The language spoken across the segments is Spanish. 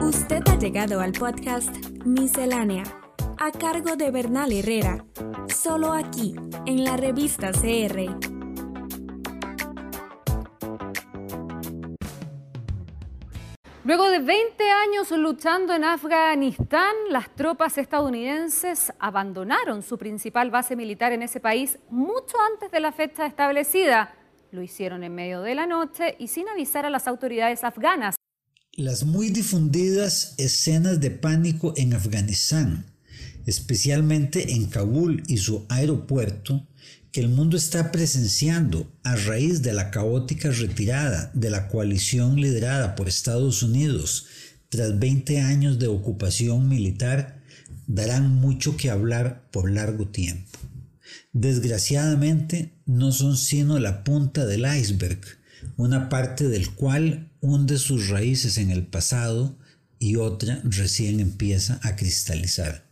Usted ha llegado al podcast Miscelánea, a cargo de Bernal Herrera, solo aquí, en la revista CR. Luego de 20 años luchando en Afganistán, las tropas estadounidenses abandonaron su principal base militar en ese país mucho antes de la fecha establecida. Lo hicieron en medio de la noche y sin avisar a las autoridades afganas. Las muy difundidas escenas de pánico en Afganistán, especialmente en Kabul y su aeropuerto, que el mundo está presenciando a raíz de la caótica retirada de la coalición liderada por Estados Unidos tras 20 años de ocupación militar, darán mucho que hablar por largo tiempo. Desgraciadamente, no son sino la punta del iceberg, una parte del cual hunde sus raíces en el pasado y otra recién empieza a cristalizar.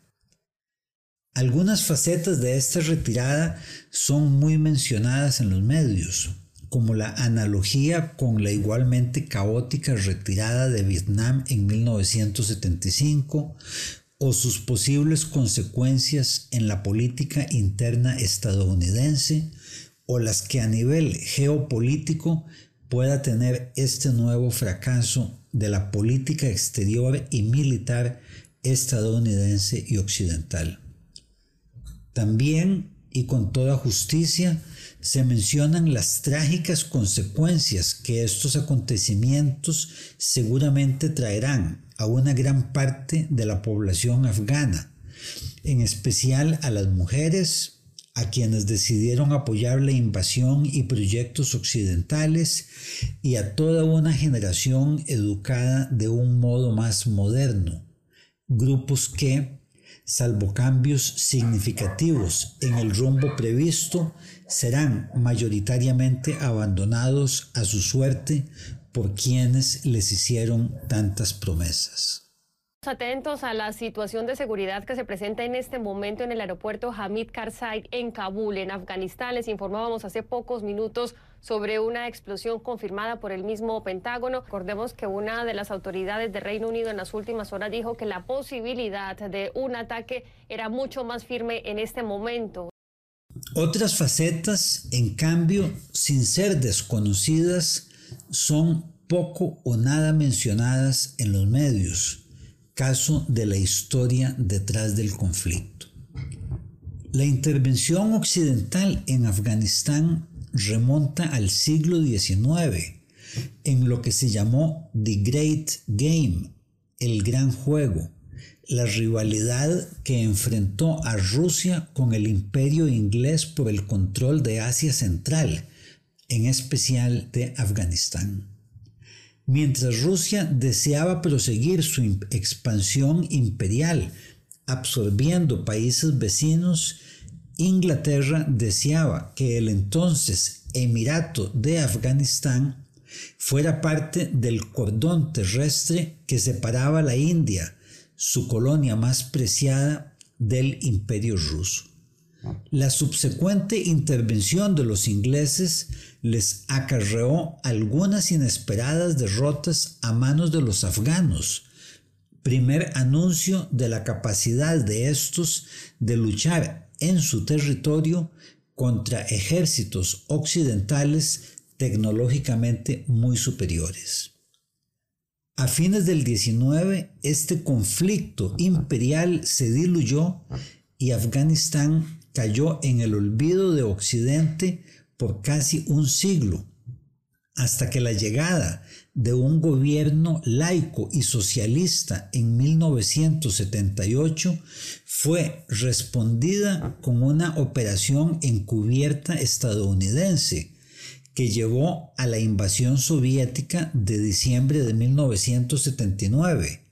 Algunas facetas de esta retirada son muy mencionadas en los medios, como la analogía con la igualmente caótica retirada de Vietnam en 1975 o sus posibles consecuencias en la política interna estadounidense o las que a nivel geopolítico pueda tener este nuevo fracaso de la política exterior y militar estadounidense y occidental. También y con toda justicia se mencionan las trágicas consecuencias que estos acontecimientos seguramente traerán a una gran parte de la población afgana, en especial a las mujeres, a quienes decidieron apoyar la invasión y proyectos occidentales y a toda una generación educada de un modo más moderno, grupos que, salvo cambios significativos en el rumbo previsto, serán mayoritariamente abandonados a su suerte por quienes les hicieron tantas promesas. Atentos a la situación de seguridad que se presenta en este momento en el aeropuerto Hamid Karzai en Kabul, en Afganistán. Les informábamos hace pocos minutos sobre una explosión confirmada por el mismo Pentágono. Recordemos que una de las autoridades de Reino Unido en las últimas horas dijo que la posibilidad de un ataque era mucho más firme en este momento. Otras facetas, en cambio, sin ser desconocidas, son poco o nada mencionadas en los medios caso de la historia detrás del conflicto. La intervención occidental en Afganistán remonta al siglo XIX, en lo que se llamó The Great Game, el gran juego, la rivalidad que enfrentó a Rusia con el imperio inglés por el control de Asia Central, en especial de Afganistán. Mientras Rusia deseaba proseguir su expansión imperial, absorbiendo países vecinos, Inglaterra deseaba que el entonces Emirato de Afganistán fuera parte del cordón terrestre que separaba la India, su colonia más preciada, del imperio ruso. La subsecuente intervención de los ingleses les acarreó algunas inesperadas derrotas a manos de los afganos, primer anuncio de la capacidad de estos de luchar en su territorio contra ejércitos occidentales tecnológicamente muy superiores. A fines del 19, este conflicto imperial se diluyó y Afganistán cayó en el olvido de Occidente por casi un siglo, hasta que la llegada de un gobierno laico y socialista en 1978 fue respondida con una operación encubierta estadounidense que llevó a la invasión soviética de diciembre de 1979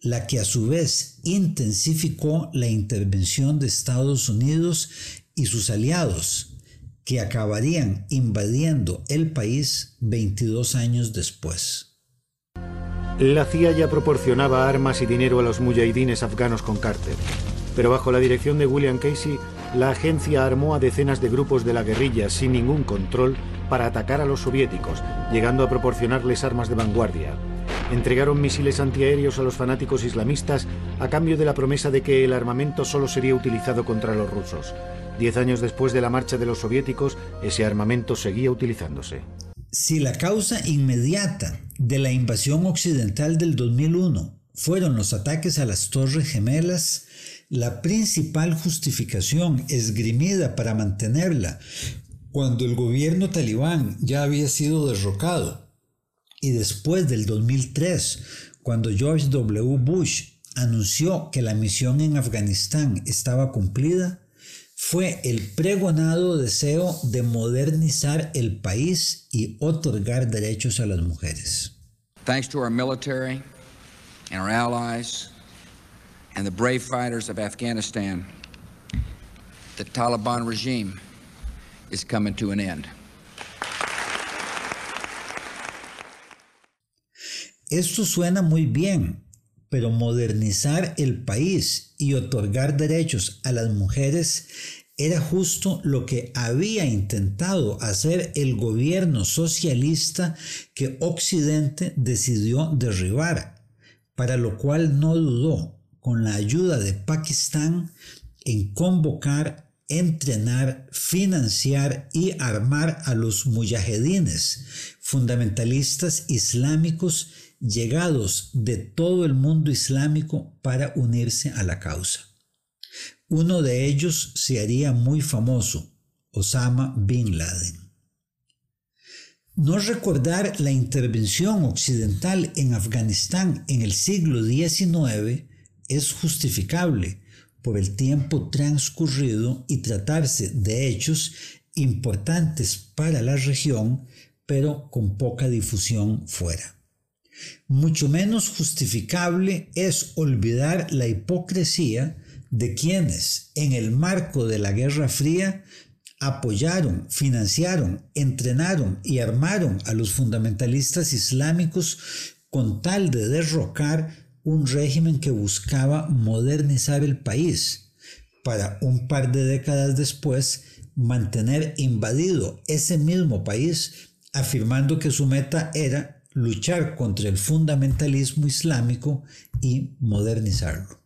la que a su vez intensificó la intervención de Estados Unidos y sus aliados, que acabarían invadiendo el país 22 años después. La CIA ya proporcionaba armas y dinero a los mujahidines afganos con Carter, pero bajo la dirección de William Casey, la agencia armó a decenas de grupos de la guerrilla sin ningún control para atacar a los soviéticos, llegando a proporcionarles armas de vanguardia. Entregaron misiles antiaéreos a los fanáticos islamistas a cambio de la promesa de que el armamento solo sería utilizado contra los rusos. Diez años después de la marcha de los soviéticos, ese armamento seguía utilizándose. Si la causa inmediata de la invasión occidental del 2001 fueron los ataques a las Torres Gemelas, la principal justificación esgrimida para mantenerla cuando el gobierno talibán ya había sido derrocado y después del 2003, cuando George W. Bush anunció que la misión en Afganistán estaba cumplida, fue el pregonado deseo de modernizar el país y otorgar derechos a las mujeres. Thanks to our military and our allies and the brave fighters of Afghanistan, the Taliban regime is coming to an end. Esto suena muy bien, pero modernizar el país y otorgar derechos a las mujeres era justo lo que había intentado hacer el gobierno socialista que Occidente decidió derribar, para lo cual no dudó, con la ayuda de Pakistán, en convocar, entrenar, financiar y armar a los mujahedines, fundamentalistas islámicos llegados de todo el mundo islámico para unirse a la causa. Uno de ellos se haría muy famoso, Osama Bin Laden. No recordar la intervención occidental en Afganistán en el siglo XIX es justificable por el tiempo transcurrido y tratarse de hechos importantes para la región, pero con poca difusión fuera. Mucho menos justificable es olvidar la hipocresía de quienes, en el marco de la Guerra Fría, apoyaron, financiaron, entrenaron y armaron a los fundamentalistas islámicos con tal de derrocar un régimen que buscaba modernizar el país, para un par de décadas después mantener invadido ese mismo país, afirmando que su meta era luchar contra el fundamentalismo islámico y modernizarlo.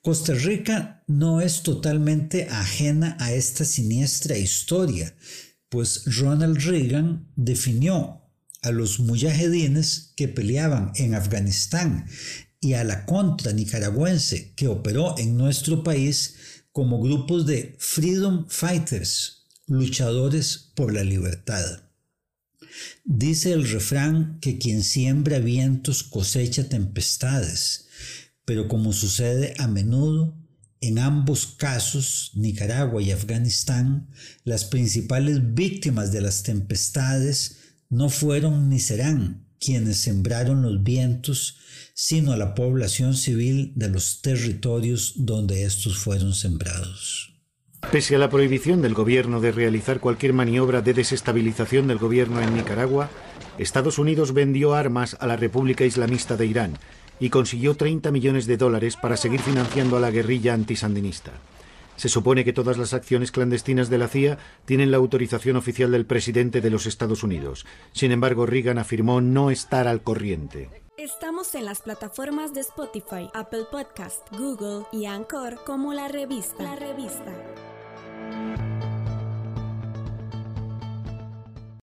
Costa Rica no es totalmente ajena a esta siniestra historia, pues Ronald Reagan definió a los mujahedines que peleaban en Afganistán y a la contra nicaragüense que operó en nuestro país como grupos de freedom fighters, luchadores por la libertad. Dice el refrán que quien siembra vientos cosecha tempestades, pero como sucede a menudo, en ambos casos, Nicaragua y Afganistán, las principales víctimas de las tempestades no fueron ni serán quienes sembraron los vientos, sino la población civil de los territorios donde estos fueron sembrados. Pese a la prohibición del gobierno de realizar cualquier maniobra de desestabilización del gobierno en Nicaragua, Estados Unidos vendió armas a la República Islamista de Irán y consiguió 30 millones de dólares para seguir financiando a la guerrilla antisandinista. Se supone que todas las acciones clandestinas de la CIA tienen la autorización oficial del presidente de los Estados Unidos. Sin embargo, Reagan afirmó no estar al corriente. Estamos en las plataformas de Spotify, Apple Podcast, Google y Anchor como la revista. La revista.